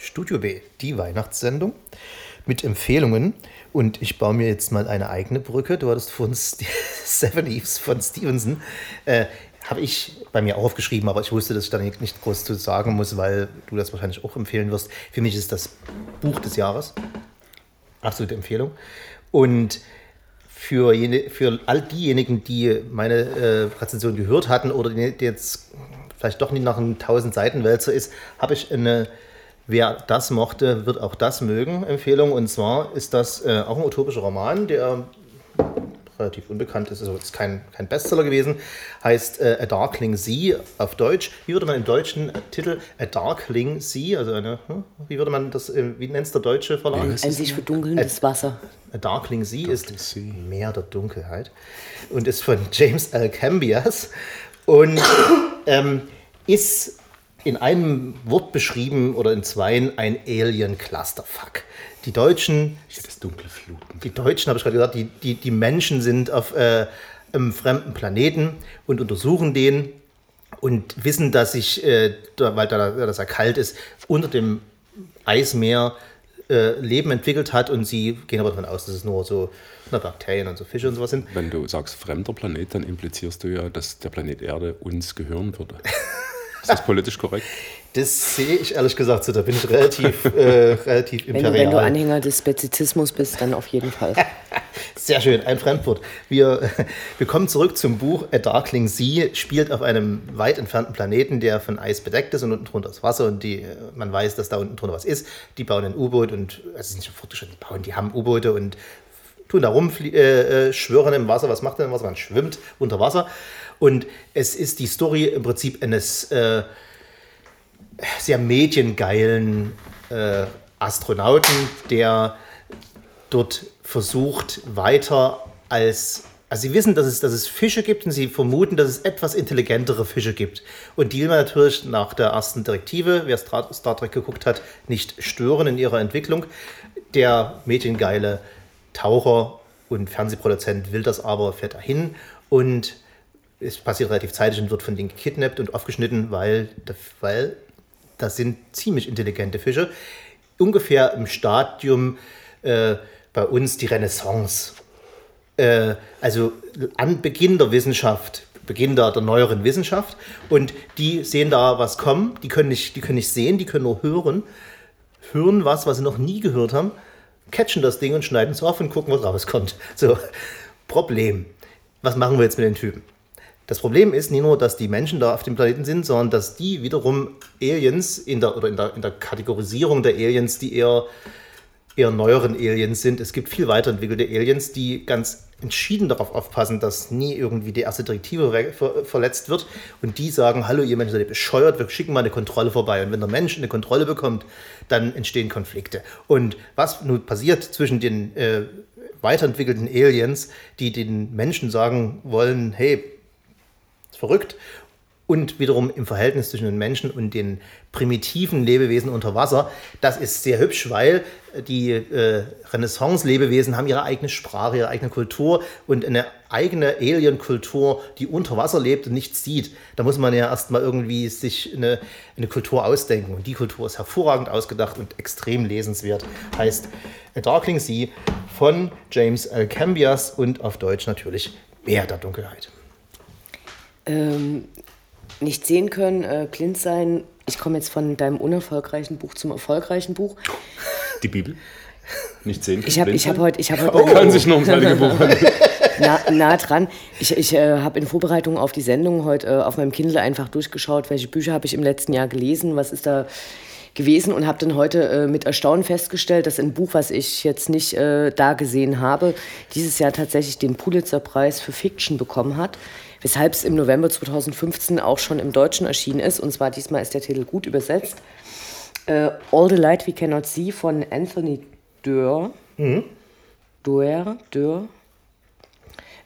Studio B, die Weihnachtssendung mit Empfehlungen. Und ich baue mir jetzt mal eine eigene Brücke. Du hattest von Seven Eves von Stevenson. Äh, habe ich bei mir auch aufgeschrieben, aber ich wusste, dass ich da nicht groß zu sagen muss, weil du das wahrscheinlich auch empfehlen wirst. Für mich ist das Buch des Jahres. Absolute Empfehlung. Und für, jene, für all diejenigen, die meine äh, Präsentation gehört hatten oder die jetzt vielleicht doch nicht nach einem 1000 Seiten Wälzer ist, habe ich eine Wer das mochte, wird auch das mögen. Empfehlung. Und zwar ist das äh, auch ein utopischer Roman, der relativ unbekannt ist, also ist kein, kein Bestseller gewesen, heißt äh, A Darkling Sea auf Deutsch. Wie würde man im deutschen Titel A Darkling Sea, also eine, hm, wie würde man das, äh, wie nennt es der deutsche Verlag? Ein sich verdunkelndes Wasser. A Darkling Sea Darkling ist sea. Meer der Dunkelheit und ist von James L. Cambias und ähm, ist in einem Wort beschrieben oder in zweien ein Alien-Clusterfuck. Die Deutschen. Ich das dunkle Fluten. Die Deutschen, habe ich gerade gesagt, die, die, die Menschen sind auf äh, einem fremden Planeten und untersuchen den und wissen, dass sich, äh, weil da, das ja kalt ist, unter dem Eismeer äh, Leben entwickelt hat und sie gehen aber davon aus, dass es nur so na, Bakterien und so Fische und sowas sind. Wenn du sagst fremder Planet, dann implizierst du ja, dass der Planet Erde uns gehören würde. Ist das politisch korrekt? Das sehe ich ehrlich gesagt so. Da bin ich relativ, äh, relativ imperial. Wenn, wenn, du Anhänger des Spezizismus bist, dann auf jeden Fall. Sehr schön, ein Fremdwort. Wir, wir kommen zurück zum Buch A Darkling Sea. Spielt auf einem weit entfernten Planeten, der von Eis bedeckt ist und unten drunter ist Wasser. Und die, man weiß, dass da unten drunter was ist. Die bauen ein U-Boot und, also nicht fortgeschritten, die bauen, die haben U-Boote und tun da rum, äh, äh, schwören im Wasser. Was macht denn Wasser? Man schwimmt unter Wasser. Und es ist die Story im Prinzip eines äh, sehr mediengeilen äh, Astronauten, der dort versucht, weiter als also sie wissen, dass es, dass es Fische gibt und sie vermuten, dass es etwas intelligentere Fische gibt. Und die will man natürlich nach der ersten Direktive, wer Star Trek geguckt hat, nicht stören in ihrer Entwicklung. Der mediengeile Taucher und Fernsehproduzent will das aber, fährt dahin und es passiert relativ zeitig und wird von denen gekidnappt und aufgeschnitten, weil, weil das sind ziemlich intelligente Fische. Ungefähr im Stadium äh, bei uns die Renaissance. Äh, also an Beginn der Wissenschaft, Beginn der, der, neueren Wissenschaft. Und die sehen da was kommen. Die können, nicht, die können nicht sehen, die können nur hören. Hören was, was sie noch nie gehört haben, catchen das Ding und schneiden es auf und gucken, was rauskommt. So, Problem. Was machen wir jetzt mit den Typen? Das Problem ist nicht nur, dass die Menschen da auf dem Planeten sind, sondern dass die wiederum Aliens in der, oder in der, in der Kategorisierung der Aliens, die eher, eher neueren Aliens sind. Es gibt viel weiterentwickelte Aliens, die ganz entschieden darauf aufpassen, dass nie irgendwie die erste Direktive ver verletzt wird. Und die sagen, hallo, ihr Menschen seid bescheuert, wir schicken mal eine Kontrolle vorbei. Und wenn der Mensch eine Kontrolle bekommt, dann entstehen Konflikte. Und was nun passiert zwischen den äh, weiterentwickelten Aliens, die den Menschen sagen wollen, hey, verrückt. Und wiederum im Verhältnis zwischen den Menschen und den primitiven Lebewesen unter Wasser, das ist sehr hübsch, weil die äh, Renaissance-Lebewesen haben ihre eigene Sprache, ihre eigene Kultur und eine eigene Alien-Kultur, die unter Wasser lebt und nichts sieht. Da muss man ja erstmal irgendwie sich eine, eine Kultur ausdenken. Und die Kultur ist hervorragend ausgedacht und extrem lesenswert. Heißt A Darkling Sea von James L. Cambias und auf Deutsch natürlich Meer der Dunkelheit ähm, nicht sehen können, äh, blind sein. Ich komme jetzt von deinem unerfolgreichen Buch zum erfolgreichen Buch. Die Bibel? Nicht sehen können. Ich habe hab heute. Ich hab heute oh. Kann sich noch heilige Buch nah, nah dran. Ich, ich äh, habe in Vorbereitung auf die Sendung heute äh, auf meinem Kindle einfach durchgeschaut, welche Bücher habe ich im letzten Jahr gelesen, was ist da gewesen und habe dann heute äh, mit Erstaunen festgestellt, dass ein Buch, was ich jetzt nicht äh, da gesehen habe, dieses Jahr tatsächlich den Pulitzer-Preis für Fiction bekommen hat weshalb es im November 2015 auch schon im Deutschen erschienen ist. Und zwar diesmal ist der Titel gut übersetzt. Äh, All the Light We Cannot See von Anthony Doerr. Mhm. Doerr, Doerr.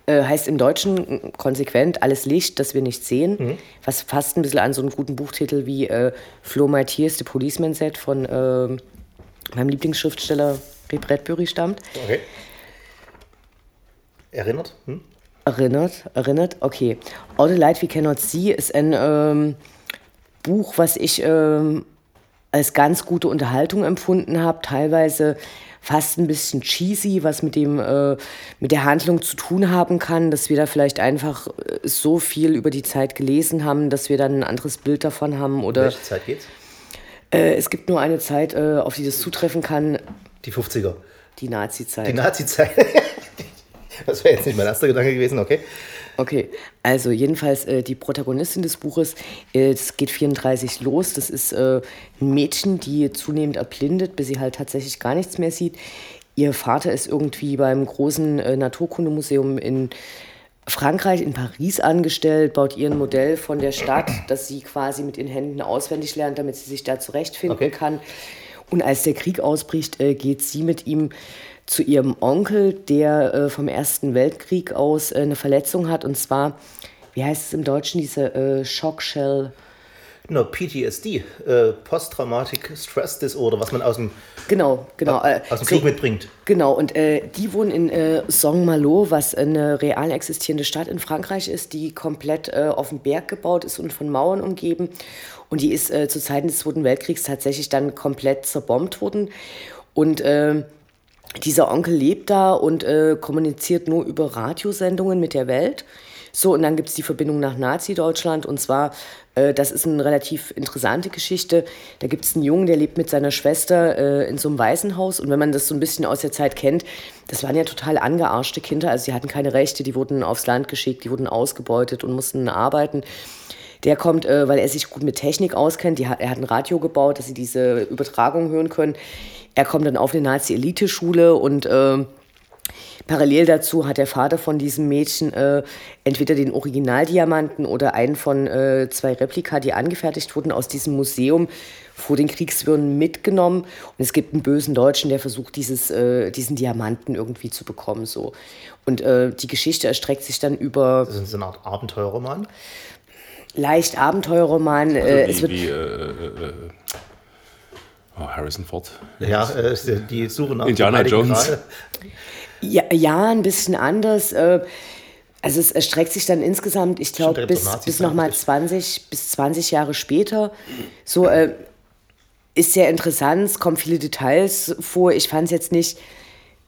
Äh, heißt im Deutschen konsequent alles Licht, das wir nicht sehen, mhm. was fast ein bisschen an so einen guten Buchtitel wie äh, Flo My Tears, The Policeman Set von äh, meinem Lieblingsschriftsteller Ray Bradbury stammt. Okay. Erinnert? Hm? Erinnert, erinnert, okay. All the Light We Cannot See ist ein ähm, Buch, was ich ähm, als ganz gute Unterhaltung empfunden habe, teilweise fast ein bisschen cheesy, was mit dem äh, mit der Handlung zu tun haben kann, dass wir da vielleicht einfach äh, so viel über die Zeit gelesen haben, dass wir dann ein anderes Bild davon haben oder Welche Zeit geht's? äh, es gibt nur eine Zeit, äh, auf die das zutreffen kann, Die 50er. die Nazi-Zeit. Die Nazi-Zeit. das wäre jetzt nicht mein erster Gedanke gewesen, okay. Okay, also jedenfalls äh, die Protagonistin des Buches, äh, es geht 34 los, das ist äh, ein Mädchen, die zunehmend erblindet, bis sie halt tatsächlich gar nichts mehr sieht. Ihr Vater ist irgendwie beim großen äh, Naturkundemuseum in Frankreich, in Paris angestellt, baut ihr ein Modell von der Stadt, das sie quasi mit ihren Händen auswendig lernt, damit sie sich da zurechtfinden Okay. kann. Und als der Krieg ausbricht, äh, geht sie mit ihm zu ihrem Onkel, der äh, vom Ersten Weltkrieg aus äh, eine Verletzung hat. Und zwar, wie heißt es im Deutschen, diese äh, Shockshell? Genau, PTSD, äh, Post-Traumatic Stress Disorder, was man aus dem, Genau, genau. äh, aus dem so- Krieg mitbringt. Genau, und äh, die wohnen in äh, Saint-Malo, was eine real existierende Stadt in Frankreich ist, die komplett äh, auf dem Berg gebaut ist und von Mauern umgeben. Und die ist äh, zu Zeiten des Zweiten Weltkriegs tatsächlich dann komplett zerbombt worden. Und äh, dieser Onkel lebt da und äh, kommuniziert nur über Radiosendungen mit der Welt. So, und dann gibt es die Verbindung nach Nazi-Deutschland. Und zwar, äh, das ist eine relativ interessante Geschichte. Da gibt es einen Jungen, der lebt mit seiner Schwester äh, in so einem Waisenhaus. Und wenn man das so ein bisschen aus der Zeit kennt, das waren ja total angearschte Kinder. Also, sie hatten keine Rechte, die wurden aufs Land geschickt, die wurden ausgebeutet und mussten arbeiten. Der kommt, äh, weil er sich gut mit Technik auskennt. Die er hat ein Radio gebaut, dass sie diese Übertragung hören können. Er kommt dann auf eine Nazi-Elite-Schule und äh, parallel dazu hat der Vater von diesem Mädchen äh, entweder den Originaldiamanten oder einen von äh, zwei Replika, die angefertigt wurden, aus diesem Museum vor den Kriegswirren mitgenommen. Und es gibt einen bösen Deutschen, der versucht, dieses, äh, diesen Diamanten irgendwie zu bekommen. So. Und äh, die Geschichte erstreckt sich dann über Das ist eine Art Abenteuerroman. Leicht Abenteuerroman. Also äh, wie, es wird wie äh, äh, äh, oh, Harrison Ford. Ja, äh, die Suche nach Indiana Jones. Ja, ja, ein bisschen anders. äh, Also es erstreckt sich dann insgesamt, ich glaube, bis, bis nochmal natürlich. 20, bis 20 Jahre später. So äh, ist sehr interessant, es kommen viele Details vor. Ich fand es jetzt nicht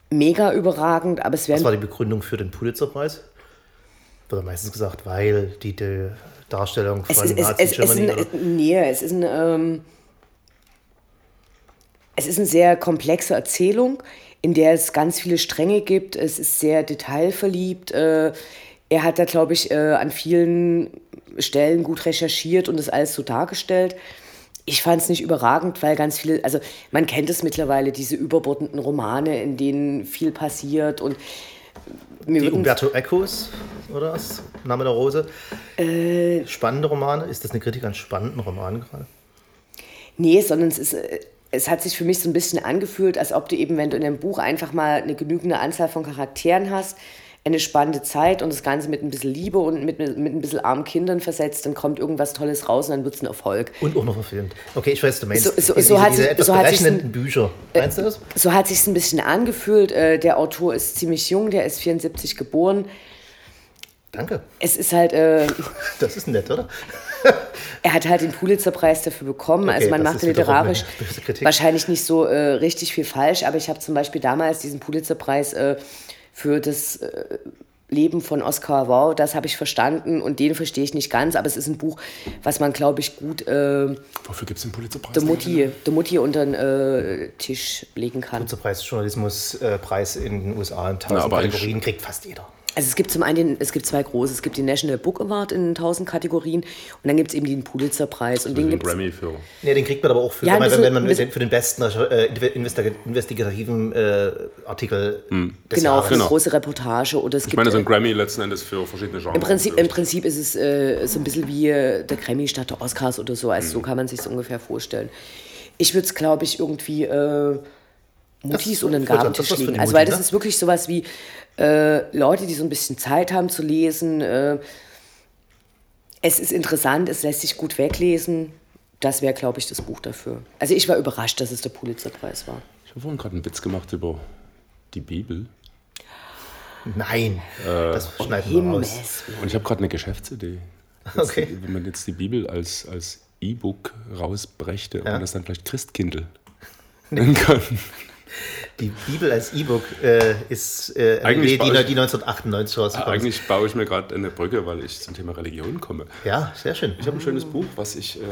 mega überragend, aber es Was war die Begründung für den Pulitzerpreis? Wird meistens gesagt, weil die, die Darstellung es von ist, es, Nazi es, es ist Germany ein, oder nee, es ist ein ähm, es ist eine sehr komplexe Erzählung, in der es ganz viele Stränge gibt. Es ist sehr detailverliebt. Äh, er hat da, glaube ich, äh, an vielen Stellen gut recherchiert und das alles so dargestellt. Ich fand es nicht überragend, weil ganz viele, also man kennt es mittlerweile, diese überbordenden Romane, in denen viel passiert und mir die Umberto Ecos, oder was? Name der Rose. Äh, Spannende Romane? Ist das eine Kritik an spannenden Romanen gerade? Nee, sondern es ist, äh, es hat sich für mich so ein bisschen angefühlt, als ob du eben, wenn du in einem Buch einfach mal eine genügende Anzahl von Charakteren hast, eine spannende Zeit und das Ganze mit ein bisschen Liebe und mit, mit ein bisschen armen Kindern versetzt, dann kommt irgendwas Tolles raus und dann wird es ein Erfolg. Und auch noch verfilmt. Okay, ich weiß, du meinst. So- so- diese, so hat diese sich- etwas so hat berechnenden Bücher. Meinst du das? So hat sich ein bisschen angefühlt. Äh, Der Autor ist ziemlich jung, der ist 74 geboren. Danke. Es ist halt, äh, Das ist nett, oder? er hat halt den Pulitzerpreis dafür bekommen. also man macht literarisch wahrscheinlich nicht so äh, richtig viel falsch, aber ich habe zum Beispiel damals diesen Pulitzerpreis äh, für das äh, Leben von Oscar Wow, das habe ich verstanden und den verstehe ich nicht ganz, aber es ist ein Buch, was man, glaube ich, gut äh, Wofür gibt es den Pulitzerpreis? der Mutti, der Mutti unter den äh, Tisch legen kann. Pulitzerpreis Journalismuspreis in den USA in Ja, 1000 aber eigentlich- Kategorien kriegt fast jeder. Also es gibt zum einen, den, es gibt zwei große, es gibt den National Book Award in 1000 Kategorien und dann gibt es eben den Pulitzerpreis und den Den es Grammy für. Nee, den kriegt man aber auch für, Ja, wenn, man- bisschen- wenn man bisschen- für den besten äh, investi- investigativen äh, Artikel des genau, Jahres. für eine Genau. große Reportage oder es Ich gibt meine, so äh, ein Grammy letzten Endes für verschiedene Genres. Im Prinzip, Im Prinzip ist es äh, so ein bisschen wie äh, der Grammy statt der Oscars oder so. Also so kann man sich ungefähr vorstellen. Ich würde es, glaube ich, irgendwie äh, Mutis Das- den Gabentisch das was für legen. die Also weil das ne? ist wirklich sowas wie äh, Leute, die so ein bisschen Zeit haben zu lesen. Äh, es ist interessant, es lässt sich gut weglesen. Das wäre, glaube ich, das Buch dafür. Also ich war überrascht, dass es der Pulitzerpreis war. Ich habe vorhin gerade einen Witz gemacht über die Bibel. Nein, Äh, das schneiden wir raus. Und ich habe gerade eine Geschäftsidee. Jetzt, Okay. Wenn man jetzt die Bibel als, als E-Book rausbrächte, ja. und das dann vielleicht Christkindl nennen kann. Die Bibel als E-Book äh, ist äh, eine Idee, die, die 1998 rausgekommen ist. Eigentlich baue ich mir gerade eine Brücke, weil ich zum Thema Religion komme. Ja, sehr schön. Ich habe ein schönes Buch, was ich äh,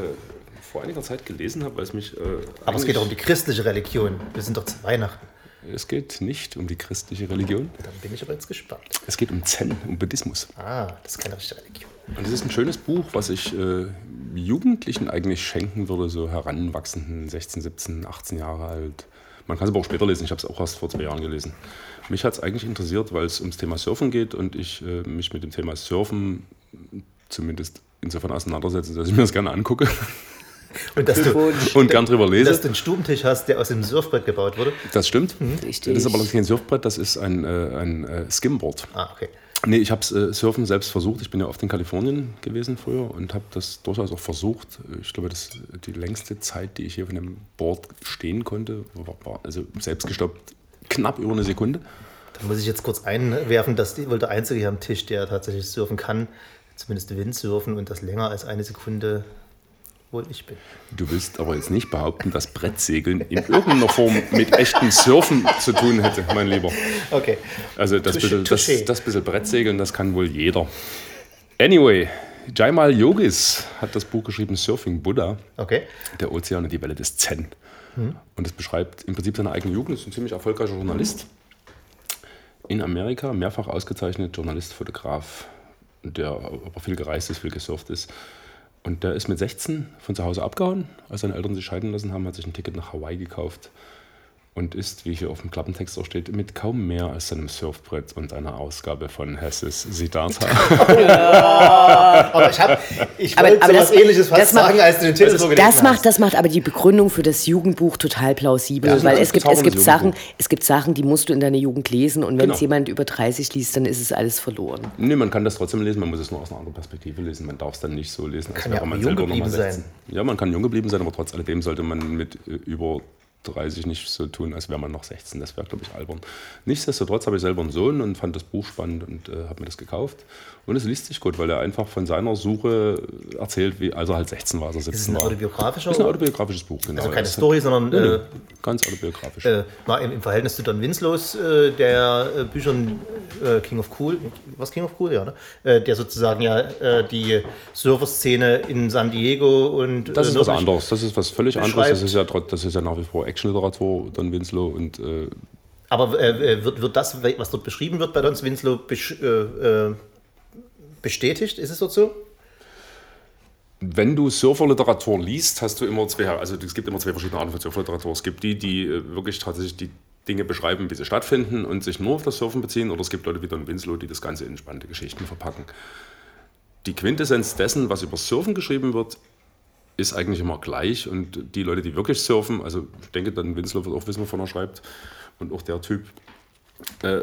vor einiger Zeit gelesen habe, weil es mich. Äh, Aber es geht auch um die christliche Religion. Wir sind doch zu Weihnachten. Es geht nicht um die christliche Religion. Dann bin ich aber jetzt gespannt. Es geht um Zen, um Buddhismus. Ah, das ist keine richtige Religion. Und das ist ein schönes Buch, was ich äh, Jugendlichen eigentlich schenken würde, so heranwachsenden, 16, 17, 18 Jahre alt. Man kann es aber auch später lesen, ich habe es auch erst vor zwei Jahren gelesen. Mich hat es eigentlich interessiert, weil es ums Thema Surfen geht und ich äh, mich mit dem Thema Surfen zumindest insofern auseinandersetze, dass ich mir das gerne angucke. Und, dass du, und gern drüber lese. Dass du einen Stubentisch hast, der aus dem Surfbrett gebaut wurde. Das stimmt. Mhm. Das ist aber kein Surfbrett, das ist ein, äh, ein äh, Skimboard. Ah, okay. Nee, ich habe äh, Surfen selbst versucht. Ich bin ja oft in Kalifornien gewesen früher und habe das durchaus auch versucht. Ich glaube, das die längste Zeit, die ich hier auf einem Board stehen konnte, war, also selbst gestoppt knapp über eine Sekunde. Da muss ich jetzt kurz einwerfen, dass wohl der Einzige hier am Tisch, der tatsächlich surfen kann, zumindest Windsurfen und das länger als eine Sekunde wohl ich bin. Du willst aber jetzt nicht behaupten, dass Brettsegeln in irgendeiner Form mit echtem Surfen zu tun hätte, mein Lieber. Okay. Also das, bisschen, das, das bisschen Brettsegeln, das kann wohl jeder. Anyway, Jaimal Yogis hat das Buch geschrieben Surfing Buddha. Okay. Der Ozean und die Welle des Zen. Hm. Und es beschreibt im Prinzip seine eigene Jugend. Ist ein ziemlich erfolgreicher Journalist. In Amerika, mehrfach ausgezeichnet, Journalist, Fotograf, der aber viel gereist ist, viel gesurft ist. Und der ist mit 16 von zu Hause abgehauen, als seine Eltern sich scheiden lassen haben, hat sich ein Ticket nach Hawaii gekauft und ist, wie hier auf dem Klappentext auch steht, mit kaum mehr als seinem Surfbrett und einer Ausgabe von Hesses Siddhartha. Ja, aber ich, hab, ich aber, wollte aber das, was Ähnliches fast sagen, als du den Titel so das macht, das macht aber die Begründung für das Jugendbuch total plausibel, ja, weil es gibt, es, gibt Sachen, es gibt Sachen, die musst du in deiner Jugend lesen und wenn es genau. jemand über 30 liest, dann ist es alles verloren. Nee, man kann das trotzdem lesen, man muss es nur aus einer anderen Perspektive lesen, man darf es dann nicht so lesen, als kann wäre ja man jung geblieben sein. Ja, man kann jung geblieben sein, aber trotz alledem sollte man mit äh, über 30 nicht so tun, als wäre man noch 16. Das wäre, glaube ich, albern. Nichtsdestotrotz habe ich selber einen Sohn und fand das Buch spannend und äh, habe mir das gekauft. Und es liest sich gut, weil er einfach von seiner Suche erzählt, wie als er halt 16 war, als er 17 ist es ein autobiografischer? Das ist ein autobiografisches Buch, genau. Also keine Story, sondern... Äh, ganz autobiografisch. Äh, im, im, Verhältnis zu Don Winslows, äh, der äh, Büchern äh, King of Cool, was King of Cool, ja, ne? Der sozusagen ja die Surfer-Szene in San Diego und... Das ist was anderes, das ist was völlig anderes. Das ist, ja, das ist ja nach wie vor Actionliteratur, Don Winslow und... aber wird, wird das, was dort beschrieben wird bei Don Winslow, besch bestätigt? Ist es dort so? Wenn du Surferliteratur liest, hast du immer zwei, also es gibt immer zwei verschiedene Arten von Surferliteratur. Es gibt die, die äh, wirklich tatsächlich die Dinge beschreiben, wie sie stattfinden und sich nur auf das Surfen beziehen, oder es gibt Leute wie Don Winslow, die das Ganze in spannende Geschichten verpacken. Die Quintessenz dessen, was über Surfen geschrieben wird, ist eigentlich immer gleich und die Leute, die wirklich surfen, also ich denke, Don Winslow wird auch wissen, wovon er schreibt und auch der Typ, äh,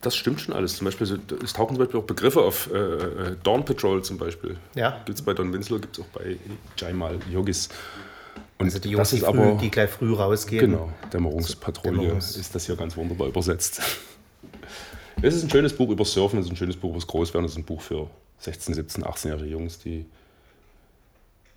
das stimmt schon alles. Zum Beispiel, es tauchen zum Beispiel auch Begriffe auf. Äh, äh Dawn Patrol zum Beispiel. Ja. Gibt es bei Don Winslow, gibt es auch bei Jaimal Yogis. Und also die Jungs, die, früh, aber, die gleich früh rausgehen. Genau, Dämmerungspatrouille Dämmerungs ist das hier ganz wunderbar übersetzt. Es ist ein schönes Buch über Surfen, es ist ein schönes Buch über das Großwerden, es ist ein Buch für 16, 17, 18-jährige Jungs, die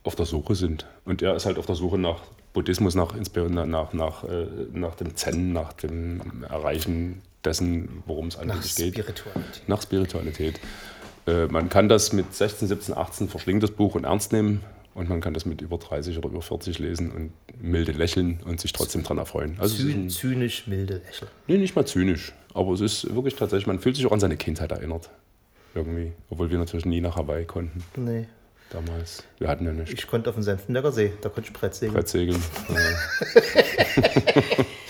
auf der Suche sind. Und er ist halt auf der Suche nach Buddhismus, nach, nach, nach, äh, nach dem Zen, nach dem Erreichen dessen, worum es eigentlich geht. Spiritualität. Nach Spiritualität. Äh, man kann das mit 16, 17, 18 verschlingt das Buch und ernst nehmen und man kann das mit über 30 oder über 40 lesen und milde lächeln und sich trotzdem daran erfreuen. Also Zyn zynisch milde lächeln. Nee, nicht mal zynisch, aber es ist wirklich tatsächlich, man fühlt sich auch an seine Kindheit erinnert. Irgendwie, obwohl wir natürlich nie nach Hawaii konnten. Nee. Damals. Wir hatten ja nichts. Ich konnte auf dem Senftenberger See, da konnte ich Brett segeln. Brett segeln.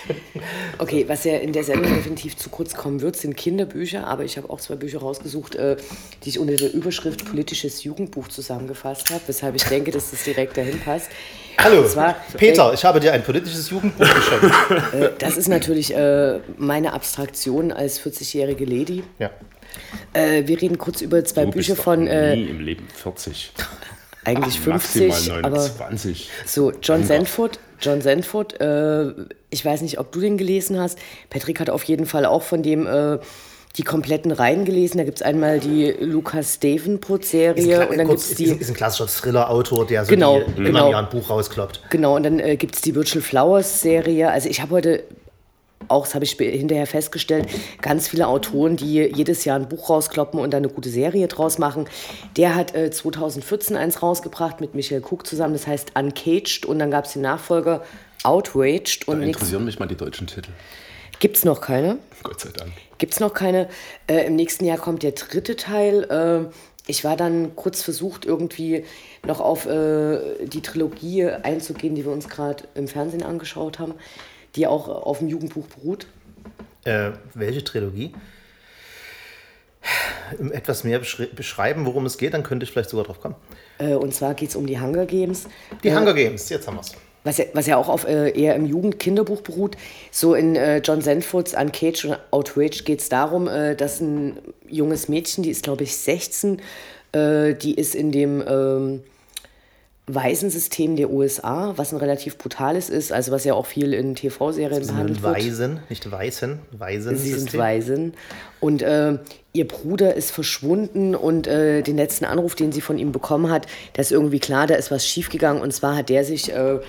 Okay, was ja in der Sendung definitiv zu kurz kommen wird, sind Kinderbücher, aber ich habe auch zwei Bücher rausgesucht, äh, die ich unter der Überschrift Politisches Jugendbuch zusammengefasst habe, weshalb ich denke, dass das direkt dahin passt. Hallo, zwar, Peter, äh, ich habe dir ein politisches Jugendbuch geschenkt. Äh, das ist natürlich äh, meine Abstraktion als 40-jährige Lady. Ja. Äh, wir reden kurz über zwei du Bücher von. Äh, nie im Leben 40. Eigentlich Ach, 50, maximal 29. aber so John Sandford, John Sandford, äh, ich weiß nicht, ob du den gelesen hast. Patrick hat auf jeden Fall auch von dem äh, die kompletten Reihen gelesen. Da gibt es einmal die Lucas Davenport-Serie und dann gibt es die. Ist ein klassischer Thriller-Autor, der so genau, die, genau. Jahr ein Buch rauskloppt. Genau, und dann äh, gibt es die Virtual Flowers-Serie. Also ich habe heute auch, das habe ich hinterher festgestellt, ganz viele Autoren, die jedes Jahr ein Buch rauskloppen und dann eine gute Serie draus machen. Der hat äh, 2014 eins rausgebracht mit Michael Cook zusammen, das heißt Uncaged und dann gab es den Nachfolger Outraged. Und da interessieren mich mal die deutschen Titel. Gibt es noch keine? Gott sei Dank. Gibt es noch keine. Äh, Im nächsten Jahr kommt der dritte Teil. Äh, ich war dann kurz versucht, irgendwie noch auf äh, die Trilogie einzugehen, die wir uns gerade im Fernsehen angeschaut haben, die auch auf dem Jugendbuch beruht. Äh, welche Trilogie? Etwas mehr beschreiben, worum es geht, dann könnte ich vielleicht sogar drauf kommen. Äh, und zwar geht es um die Hunger Games. Die äh, Hunger Games, jetzt haben wir es was ja, was ja auch auf äh, eher im Jugend-Kinderbuch beruht. So in äh, John Sanfords Uncaged und Outrage geht es darum, äh, dass ein junges Mädchen, die ist glaube ich 16, äh, die ist in dem ähm, Waisensystem der USA, was ein relativ brutales ist, also was ja auch viel in TV-Serien behandelt wird. Waisen, nicht Waisen, Waisen. Sie sind Waisen. Und äh, ihr Bruder ist verschwunden und äh, den letzten Anruf, den sie von ihm bekommen hat, da ist irgendwie klar, da ist was schiefgegangen. Und zwar hat der sich äh,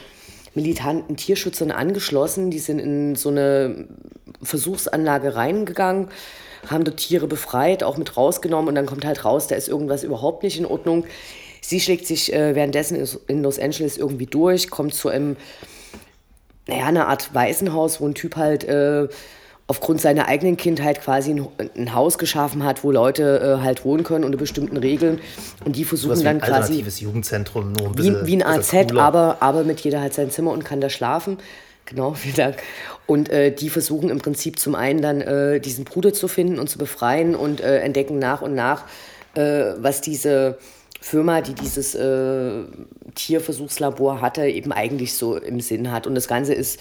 militanten Tierschützern angeschlossen. Die sind in so eine Versuchsanlage reingegangen, haben dort Tiere befreit, auch mit rausgenommen und dann kommt halt raus, da ist irgendwas überhaupt nicht in Ordnung. Sie schlägt sich äh, währenddessen in Los Angeles irgendwie durch, kommt zu einem, naja, eine Art Waisenhaus, wo ein Typ halt äh, aufgrund seiner eigenen Kindheit quasi ein, ein Haus geschaffen hat, wo Leute äh, halt wohnen können unter bestimmten Regeln. Und die versuchen dann quasi. Ein alternatives Jugendzentrum, nur ein bisschen. Wie, wie ein AZ, aber, aber mit jeder halt sein Zimmer und kann da schlafen. Genau, vielen Dank. Und äh, die versuchen im Prinzip zum einen dann äh, diesen Bruder zu finden und zu befreien und äh, entdecken nach und nach, äh, was diese Firma, die dieses äh, Tierversuchslabor hatte, eben eigentlich so im Sinn hat. Und das Ganze ist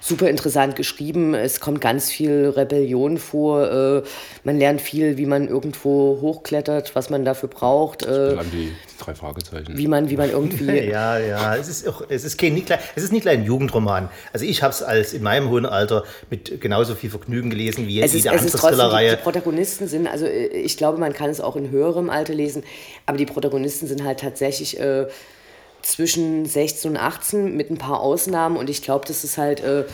super interessant geschrieben. Es kommt ganz viel Rebellion vor. Äh, man lernt viel, wie man irgendwo hochklettert, was man dafür braucht. Äh, die drei Fragezeichen. Wie man, wie man irgendwie. ja, ja. Es ist, auch, es ist, kein, nicht, es ist nicht ein Jugendroman. Also ich habe es als in meinem hohen Alter mit genauso viel Vergnügen gelesen wie es jede ist, andere Thriller-Reihe. Die, die Protagonisten sind, also äh, ich glaube, man kann es auch in höherem Alter lesen, aber die Protagonisten sind halt tatsächlich. Äh, zwischen 16 und 18 mit ein paar Ausnahmen und ich glaube, dass es halt äh,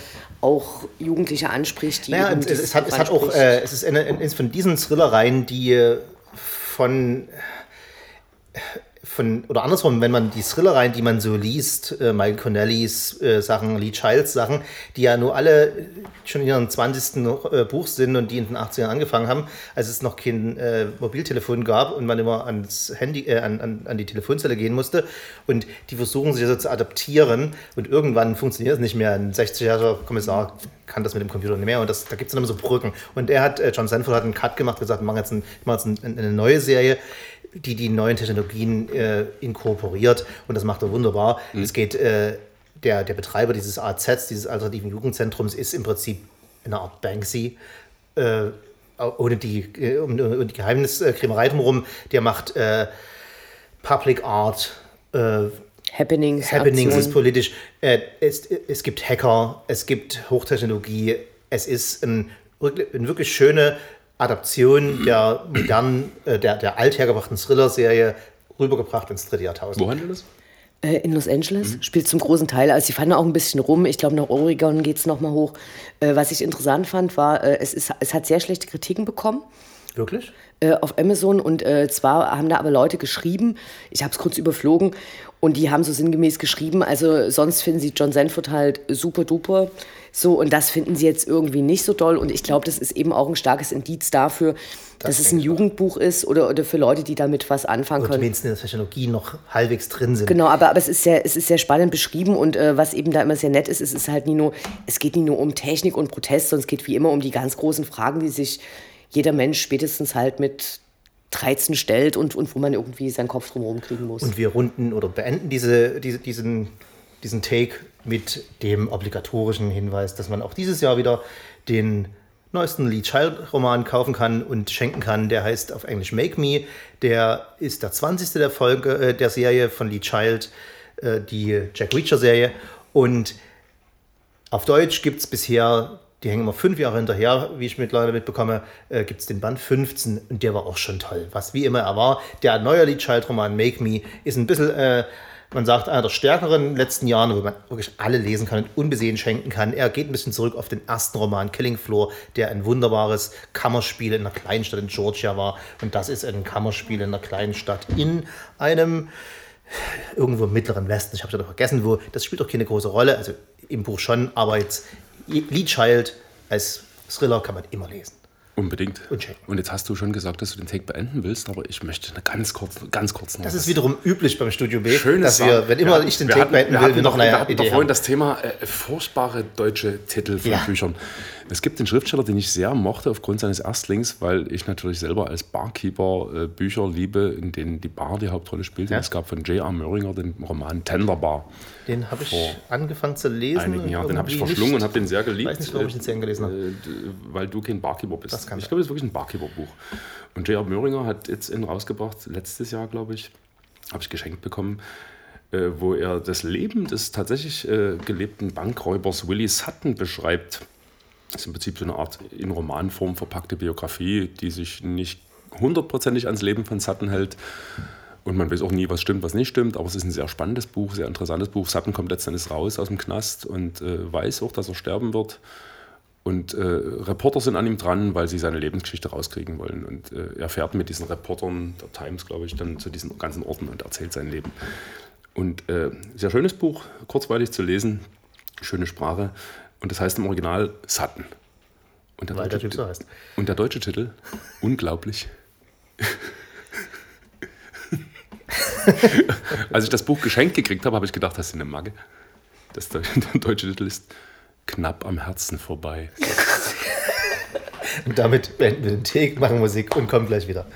auch Jugendliche anspricht. Die naja, es, es, hat, es hat auch, äh, es ist eines von diesen Thrillereien, die äh, von von, oder andersrum, wenn man die Thrillereien, die man so liest, äh, Michael Connellys äh, Sachen, Lee Childs Sachen, die ja nur alle schon in ihrem 20. Äh, Buch sind und die in den 80ern angefangen haben, als es noch kein äh, Mobiltelefon gab und man immer ans Handy, äh, an, an, an, die Telefonzelle gehen musste. Und die versuchen sich so zu adaptieren und irgendwann funktioniert es nicht mehr. Ein 60-jähriger Kommissar kann das mit dem Computer nicht mehr und das, da gibt es dann immer so Brücken. Und er hat, äh, John Sanford hat einen Cut gemacht, gesagt, wir machen jetzt, ein, machen jetzt ein, eine neue Serie die die neuen Technologien äh, inkorporiert und das macht er wunderbar. Mhm. Es geht, äh, der, der Betreiber dieses AZ, dieses alternativen Jugendzentrums, ist im Prinzip eine Art Banksy. Äh, ohne die, äh, um, um die Geheimniskrämerei drumherum, der macht äh, Public Art, äh, Happenings. Happenings ist politisch. es, es gibt Hacker, es gibt Hochtechnologie, es ist ein, eine wirklich schöne Adaption der modernen, äh, der, der althergebrachten Thriller-Serie rübergebracht ins dritte Jahrtausend. Wo handelt es? Äh, in Los Angeles, mhm. spielt zum großen Teil. Also sie fanden auch ein bisschen rum. Ich glaube, nach Oregon geht es nochmal hoch. Äh, was ich interessant fand, war, äh, es, ist, es hat sehr schlechte Kritiken bekommen. Wirklich? Äh, auf Amazon und äh, zwar haben da aber Leute geschrieben, ich habe es kurz überflogen und die haben so sinngemäß geschrieben, also sonst finden sie John Sanford halt super duper so und das finden sie jetzt irgendwie nicht so doll und ich glaube, das ist eben auch ein starkes Indiz dafür, das dass es ein Jugendbuch ist oder, oder für Leute, die damit was anfangen und können. Und in der Technologie noch halbwegs drin sind. Genau, aber, aber es, ist sehr, es ist sehr spannend beschrieben und äh, was eben da immer sehr nett ist, es ist halt nie nur, es geht nicht nur um Technik und Protest, sondern es geht wie immer um die ganz großen Fragen, die sich jeder Mensch spätestens halt mit 13 stellt und, und wo man irgendwie seinen Kopf drumherum kriegen muss. Und wir runden oder beenden diese, diese, diesen, diesen Take mit dem obligatorischen Hinweis, dass man auch dieses Jahr wieder den neuesten Lee Child Roman kaufen kann und schenken kann. Der heißt auf Englisch Make Me. Der ist der 20. der Folge äh, der Serie von Lee Child, äh, die Jack Reacher Serie. Und auf Deutsch gibt es bisher die hängen immer fünf Jahre hinterher, wie ich mittlerweile mitbekomme, äh, gibt es den Band 15 und der war auch schon toll. Was wie immer er war. Der neue Liedschaltroman Make Me ist ein bisschen, äh, man sagt, einer der stärkeren letzten Jahren, wo man wirklich alle lesen kann und unbesehen schenken kann. Er geht ein bisschen zurück auf den ersten Roman Killing Floor, der ein wunderbares Kammerspiel in einer kleinen Stadt in Georgia war. Und das ist ein Kammerspiel in einer kleinen Stadt in einem irgendwo im mittleren Westen. Ich habe es ja noch vergessen, wo. Das spielt doch keine große Rolle. Also im Buch schon, aber jetzt Lead Child als Thriller kann man immer lesen. Unbedingt. Und. Und jetzt hast du schon gesagt, dass du den Take beenden willst, aber ich möchte eine ganz kurz, ganz kurz noch. Das ist wiederum üblich beim Studio B, Schönes dass wir, wenn immer hatten- ich den Take hatten- beenden will, wir noch doch- wir eine hatten Idee doch vorhin das Thema äh, furchtbare deutsche Titel von Ja. Büchern. Es gibt einen Schriftsteller, den ich sehr mochte aufgrund seines Erstlings, weil ich natürlich selber als Barkeeper äh, Bücher liebe, in denen die Bar die Hauptrolle spielt. Ja. Es gab von J.R. Möhringer den Roman Tender Bar Den habe ich angefangen zu lesen. einigen Jahren. Den habe ich verschlungen nicht. und habe den sehr geliebt. Ich weiß nicht, warum ich den Ende gelesen habe. Äh, weil du kein Barkeeper bist. Das kann ich glaube, das ist wirklich ein Barkeeper-Buch. Und J.R. Möhringer hat jetzt einen rausgebracht, letztes Jahr, glaube ich, habe ich geschenkt bekommen, äh, wo er das Leben des tatsächlich äh, gelebten Bankräubers Willie Sutton beschreibt. Das ist im Prinzip so eine Art in Romanform verpackte Biografie, die sich nicht hundertprozentig ans Leben von Sutton hält. Und man weiß auch nie, was stimmt, was nicht stimmt. Aber es ist ein sehr spannendes Buch, sehr interessantes Buch. Sutton kommt letztendlich raus aus dem Knast und äh, weiß auch, dass er sterben wird. Und äh, Reporter sind an ihm dran, weil sie seine Lebensgeschichte rauskriegen wollen. Und äh, er fährt mit diesen Reportern der Times, glaube ich, dann zu diesen ganzen Orten und erzählt sein Leben. Und äh, sehr schönes Buch, kurzweilig zu lesen, schöne Sprache. Und das heißt im Original Sutton. Und der, Weil der deutsche, Typ so heißt. und der deutsche Titel, unglaublich. Als ich das Buch geschenkt gekriegt habe, habe ich gedacht, das ist eine Magge. Das der, der deutsche Titel ist knapp am Herzen vorbei. Und damit beenden wir den Take, machen Musik und kommen gleich wieder.